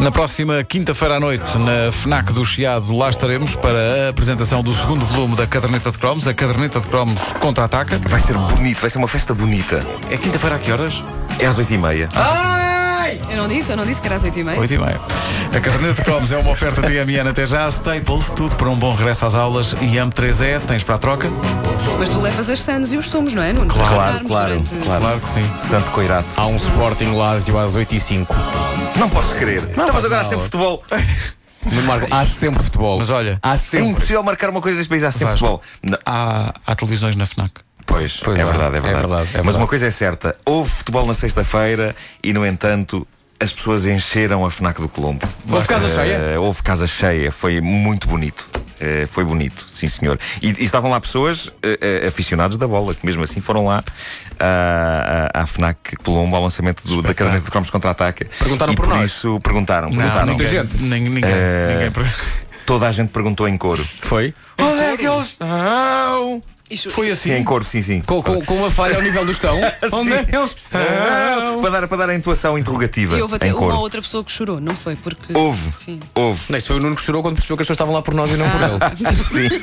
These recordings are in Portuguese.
Na próxima quinta-feira à noite, na FNAC do Chiado, lá estaremos para a apresentação do segundo volume da Caderneta de Cromos. A Caderneta de Cromos contra-ataca. Vai ser bonito, vai ser uma festa bonita. É quinta-feira a que horas? É às 8h30. Eu não disse, eu não disse que era às 8h30. 8 e meia. A Caderneta de Cromos é uma oferta TMN até já. Staples, tudo para um bom regresso às aulas. E AM3E, tens para a troca? Mas tu levas as sandes e os sumos, não é? Nuno? Claro, claro, darmos durante- claro. Claro que sim. Santo Coirato. Há um Sporting Lásio às 8 e 5 Não posso crer. Estamos faz agora mal. sempre futebol. Marco, há sempre futebol. Mas olha, há É sempre. impossível marcar uma coisa deste país. Há sempre Vasco. futebol. Não. Há, há televisões na FNAC. Pois, Pois é, é, verdade, é é verdade, verdade, é Mas verdade. uma coisa é certa: houve futebol na sexta-feira e, no entanto, as pessoas encheram a FNAC do Colombo. Houve casa Eh, cheia? houve casa cheia, foi muito bonito. Eh, foi bonito, sim senhor. E, e estavam lá pessoas, eh, eh, aficionados da bola, que mesmo assim foram lá à, FNAC Colombo ao lançamento do- da caderneta de cromos contra-ataque. Perguntaram e por nós? isso perguntaram. perguntaram. muita ninguém, gente. nin- Ninguém. Eh, ninguém per- Toda a gente perguntou em coro. Foi? Onde é que eles estão? Isto- Foi assim. Sim, em coro, sim, sim. Com, com, com uma falha ao nível do estão. Onde é que eles estão? Para dar, para dar a intuação interrogativa. E houve até em uma coro. outra pessoa que chorou, não foi? Porque. Houve. Sim. Houve. Não, isso foi o Nuno que chorou quando percebeu que as pessoas estavam lá por nós e não por ele. Sim.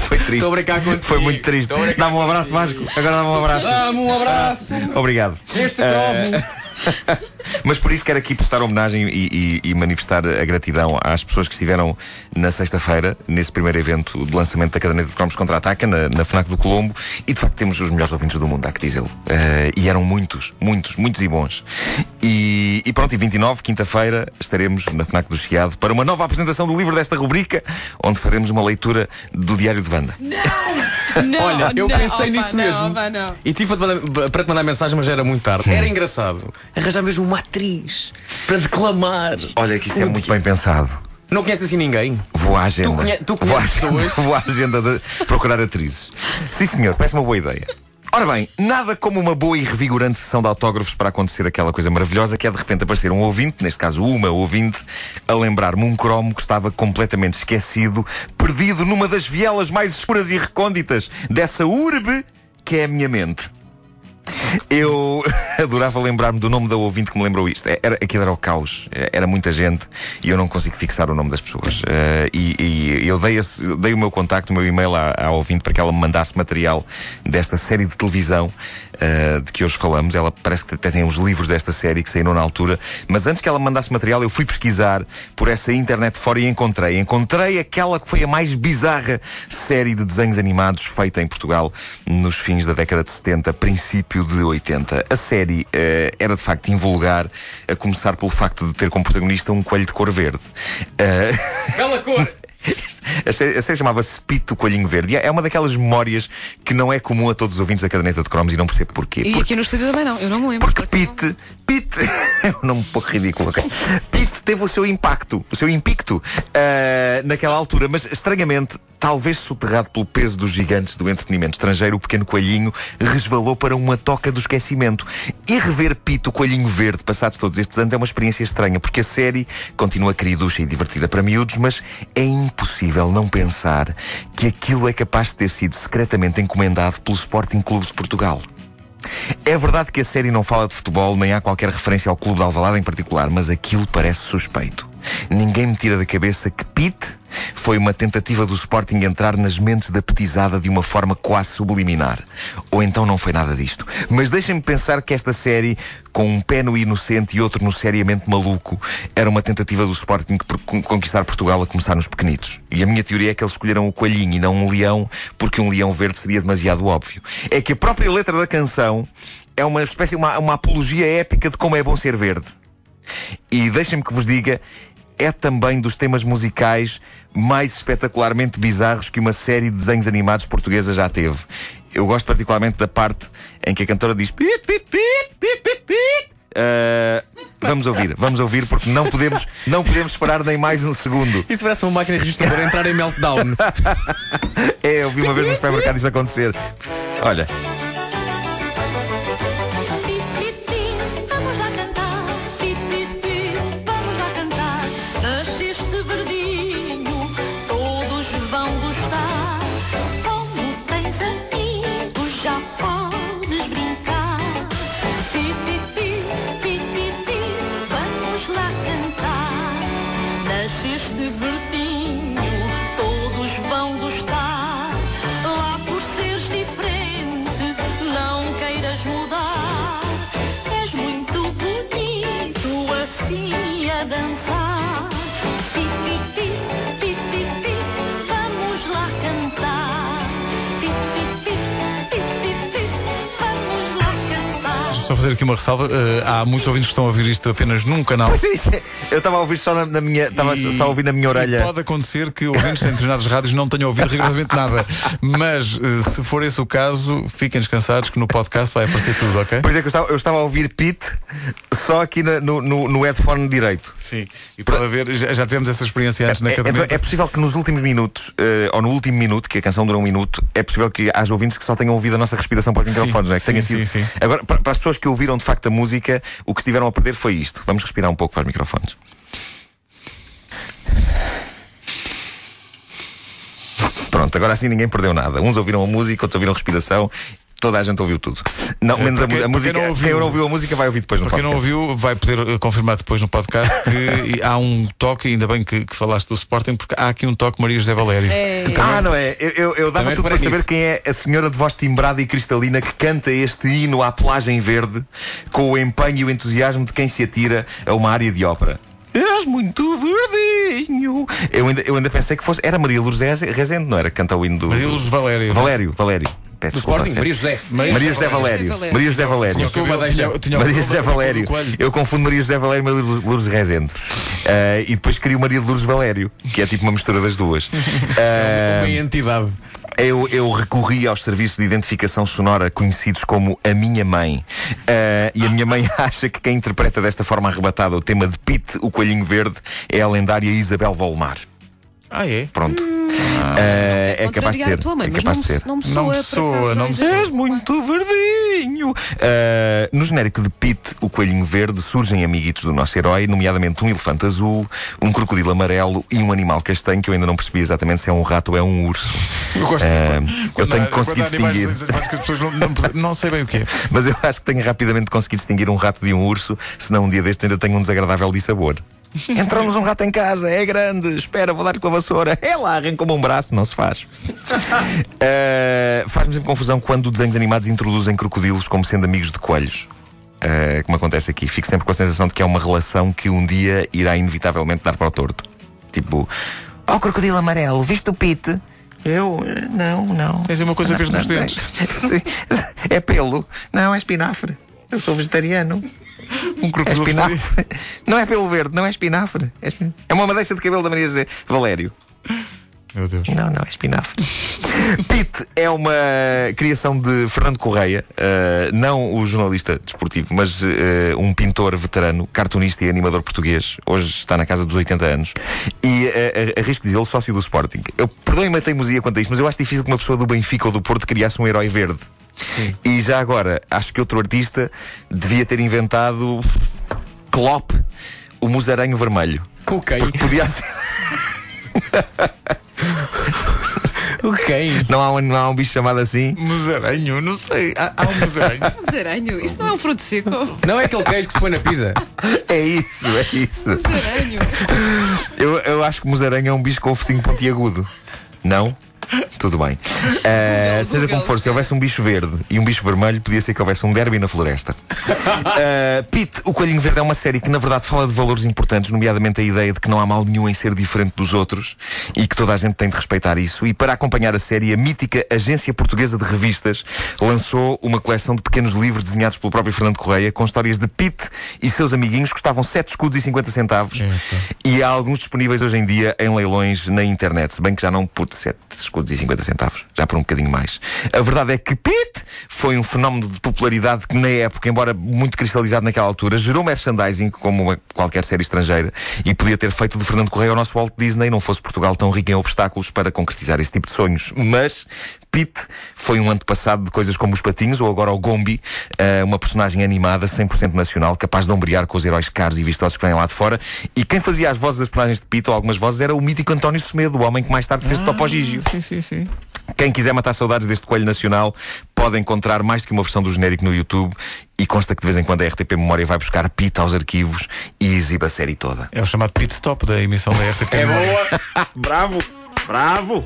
Foi triste. Estou a brincar contigo. Foi muito triste. Dá-me um abraço, Vasco. Agora dá-me um abraço. Dá-me um abraço. Obrigado. Este cromo. Mas por isso quero aqui prestar homenagem e, e- e manifestar a gratidão às pessoas que estiveram na sexta-feira, nesse primeiro evento de lançamento da caderneta de cromos contra-ataca, na, na FNAC do Colombo. E de facto temos os melhores ouvintes do mundo, há que dizê-lo. Eh, e eram muitos, muitos, muitos e bons. E, e pronto, e 29, quinta-feira, estaremos na FNAC do Chiado para uma nova apresentação do livro desta rubrica, onde faremos uma leitura do Diário de Wanda. Não, Olha, eu não, pensei opa, nisso não, mesmo. opa, não. E tive para te mandar- para te mandar mensagem, mas já era muito tarde. Era engraçado. Arranjar mesmo uma atriz para declamar. Olha que isso é muito bem pensado. Não conheces assim ninguém? Vou à agenda. Tu conhe- tu vou, à conheces agenda pessoas? vou à agenda de procurar atrizes. Sim, senhor, parece uma boa ideia. Ora bem, nada como uma boa e revigorante sessão de autógrafos para acontecer aquela coisa maravilhosa que é de repente aparecer um ouvinte, neste caso uma ouvinte, a lembrar-me um cromo que estava completamente esquecido, perdido numa das vielas mais escuras e recônditas dessa urbe que é a minha mente. Eu adorava lembrar-me do nome da ouvinte que me lembrou isto. Era, aquilo era o caos. Era muita gente e eu não consigo fixar o nome das pessoas. Eh, e, e eu dei, esse- dei o meu contacto, o meu e-mail à, à ouvinte para que ela me mandasse material desta série de televisão eh, de que hoje falamos. Ela parece que até tem os livros desta série que saíram na altura. Mas antes que ela me mandasse material, eu fui pesquisar por essa internet fora e encontrei. Encontrei aquela que foi a mais bizarra série de desenhos animados feita em Portugal nos fins da década de 70, princípio de 80. A série eh, era de facto invulgar, a começar pelo facto de ter como protagonista um coelho de cor verde. Eh, Bela cor! a série, chamava-se Pito Coelhinho Verde. E É uma daquelas memórias que não é comum a todos os ouvintes da caderneta de cromos e não percebo porquê. E Porque- aqui no estúdio também não, eu não me lembro. porque Pete, Pete, é um nome um pouco ridículo, ok? Pete teve o seu impacto, o seu impacto ah, naquela altura, mas estranhamente, talvez soterrado pelo peso dos gigantes do entretenimento estrangeiro, o pequeno coelhinho resvalou para uma toca do esquecimento. E rever Pete, o coelhinho verde, passados todos estes anos, é uma experiência estranha, porque a série continua queriducha e divertida para miúdos, mas é impossível não pensar que aquilo é capaz de ter sido secretamente encomendado pelo Sporting Clube de Portugal. É verdade que a série não fala de futebol, nem há qualquer referência ao clube de Alvalade em particular, mas aquilo parece suspeito. Ninguém me tira da cabeça que Pete foi uma tentativa do Sporting entrar nas mentes da petizada de uma forma quase subliminar. Ou então não foi nada disto. Mas deixem-me pensar que esta série, com um pé no inocente e outro no seriamente maluco, era uma tentativa do Sporting por con- conquistar Portugal a começar nos pequenitos. E a minha teoria é que eles escolheram o coelhinho e não um leão, porque um leão verde seria demasiado óbvio. É que a própria letra da canção é uma espécie, uma, uma apologia épica de como é bom ser verde. E deixem-me que vos diga, é também dos temas musicais mais espetacularmente bizarros que uma série de desenhos animados portuguesa já teve. Eu gosto particularmente da parte em que a cantora diz pit, pit, pit, pit, pit, pit. Ah, vamos ouvir, vamos ouvir porque não podemos, não podemos esperar nem mais um segundo. Isso parece uma máquina registradora entrar em meltdown. É, eu vi uma vez no supermercado isso acontecer. Olha, este verdinho Só fazer aqui uma ressalva. eh, há muitos ouvintes que estão a ouvir isto apenas num canal. Pois é, isso é- Eu estava a ouvir só na, na minha. Estava só a ouvir na minha orelha. Pode acontecer que ouvintes em determinadas rádios não tenham ouvido rigorosamente nada. Mas eh, se for esse o caso, fiquem descansados que no podcast vai aparecer tudo, ok? Pois é que eu estava, eu estava a ouvir Pete só aqui na- no, no, no headphone direito. Sim. E pode haver, já, já tivemos essa experiência antes na É, caderneta. é- é possível que nos últimos minutos, eh, ou no último minuto, que a canção dura um minuto, é possível que haja ouvintes que só tenham ouvido a nossa respiração para os microfones, não é? Que sim, tenha sim, sido. sim. Agora, para, para as pessoas que ouviram de facto a música, o que estiveram a perder foi isto. Vamos respirar um pouco para os microfones. Pronto, agora assim ninguém perdeu nada. Uns ouviram a música, outros ouviram a respiração. Toda a gente ouviu tudo. Não, menos a, quem- a música. quem não ouviu- quem não ouviu a música vai ouvir depois no Para quem não podcast. ouviu, vai poder confirmar depois no podcast que há um toque, ainda bem que, que falaste do Sporting, porque há aqui um toque Maria José Valério. É. Ah, não é? Eu, eu, eu dava Também tudo para saber quem é a senhora de voz timbrada e cristalina que canta este hino à plagem verde com o empenho e o entusiasmo de quem se atira a uma área de ópera. És muito verdinho. Eu ainda, eu ainda pensei que fosse. Era Maria Lourdes Reze- Rezende, não era? Que canta o hino do. Maria Lourdes Valério. Valério, Valério. Peço Do. Sporting, Maria José. Maria José Valério. Maria José Valério. O o Maria José Valério. Eu confundo Maria José Valério e Maria Lourdes Rezende. Ah, e depois crio Maria de Lourdes Valério, que é tipo uma mistura das duas. Ah, Uma entidade. eu, eu recorri aos serviços de identificação sonora conhecidos como a minha mãe. Ah, e a minha mãe acha que quem interpreta desta forma arrebatada o tema de Pete, o Coelhinho Verde, é a lendária Isabel Volmar. Ah, é? Pronto. Ah, é capaz de ser. mãe, é capaz não, de ser. me- não me Não soa, me por soa, não me. És muito verdinho. Ah, no genérico de Pete, o coelhinho verde, surgem amiguitos do nosso herói, nomeadamente um elefante azul, um crocodilo amarelo e um animal castanho que eu ainda não percebi exatamente se é um rato ou é um urso. Eu gosto sempre. eu tenho que conseguir distinguir. que as pessoas não, não, não sei bem o que é. Mas eu acho que tenho rapidamente conseguido distinguir um rato de um urso, senão um dia deste ainda tenho um desagradável dissabor. Entrou-nos um rato em casa, é grande, espera, vou dar-lhe com a vassoura. É lá, arranca-me um braço, não se faz. Ah, Faz-me sempre confusão quando desenhos animados introduzem crocodilos como sendo amigos de coelhos. Ah, como acontece aqui. Fico sempre com a sensação de que é uma relação que um dia irá inevitavelmente dar para o torto. Tipo, ó crocodilo amarelo, viste o Pete? Eu, eh, não, não. Tens uma coisa verde nos Não, dentes. Sim. É pelo. Não, é espinafre. Eu sou vegetariano. Um É crocodilo espinafre. Não é pelo verde, não é espinafre. É, é uma madeixa de cabelo da Maria José Valério. Meu Deus. Não, não, é espinafre. Pete é uma criação de Fernando Correia, eh, não o jornalista desportivo, mas eh, um pintor veterano, cartunista e animador português. Hoje está na casa dos 80 anos. E eh, arrisco dizê-lo sócio do Sporting. Eu perdoem-me a teimosia quanto a isto, mas eu acho difícil que uma pessoa do Benfica ou do Porto criasse um herói verde. E já agora, acho que outro artista devia ter inventado Klopp, o musaranho vermelho. O quem? Porque podia ser. O quem? Não há, um, não há um bicho chamado assim? Musaranho, não sei. Há, há um musaranho. Musaranho, isso não é um fruto seco. Não é aquele queijo que se põe na pizza? É isso, é isso. Musaranho. Eu, eu acho que musaranho é um bicho com o focinho pontiagudo. Não? Tudo bem. Google, seja como for, se houvesse um bicho verde e um bicho vermelho, podia ser que houvesse um derby na floresta. Eh, Pete, o Coelhinho Verde é uma série que, na verdade, fala de valores importantes, nomeadamente a ideia de que não há mal nenhum em ser diferente dos outros e que toda a gente tem de respeitar isso. E para acompanhar a série, a mítica Agência Portuguesa de Revistas lançou uma coleção de pequenos livros desenhados pelo próprio Fernando Correia com histórias de Pete e seus amiguinhos que custavam 7 escudos e 50 centavos. E há alguns disponíveis hoje em dia em leilões na internet, se bem que já não por 7 escudos e 50 centavos, já por um bocadinho mais. A verdade é que Pete foi um fenómeno de popularidade que, na época, embora muito cristalizado naquela altura, gerou merchandising como qualquer série estrangeira e podia ter feito de Fernando Correia o nosso Walt Disney, não fosse Portugal tão rico em obstáculos para concretizar esse tipo de sonhos. Mas Pete foi um antepassado de coisas como os Patinhos ou agora o Gombi, eh, uma personagem animada 100% nacional, capaz de ombrear com os heróis caros e vistosos que vêm lá de fora. E quem fazia as vozes das personagens de Pete, ou algumas vozes, era o mítico António Semedo, o homem que mais tarde fez de Topo Gigio. Sim, sim, sim. Quem quiser matar saudades deste coelho nacional pode encontrar mais do que uma versão do genérico no YouTube e consta que de vez em quando a RTP Memória vai buscar Pita aos arquivos e exibe a série toda. É o chamado pit stop da emissão da RTP. É boa! Bravo! Bravo!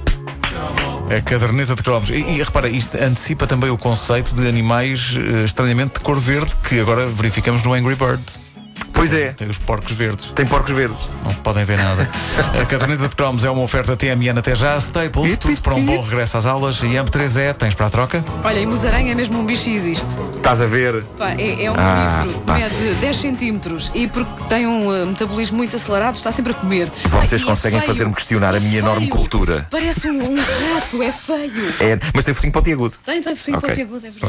A caderneta de cromos. E, e repara, isto antecipa também o conceito de animais eh, estranhamente de cor verde que agora verificamos no Angry Birds. Pois é, Tem os porcos verdes. tem porcos verdes. Não podem ver nada. A caderneta de cromos é uma oferta TMN até já. Staples, tudo para um bom regresso às aulas. E AMP3E, tens para a troca? Olha, e Musaranha é mesmo um bicho e existe. Estás a ver? Pá, é, é um Ah, pá. mede 10 centímetros e porque tem um eh, metabolismo muito acelerado está sempre a comer. Vocês Pá, e conseguem é fazer-me questionar a É minha enorme feio. cultura. Parece um, um rato, é feio. É, mas tem focinho pontiagudo. Tem, tem focinho Ok. pontiagudo, é verdade.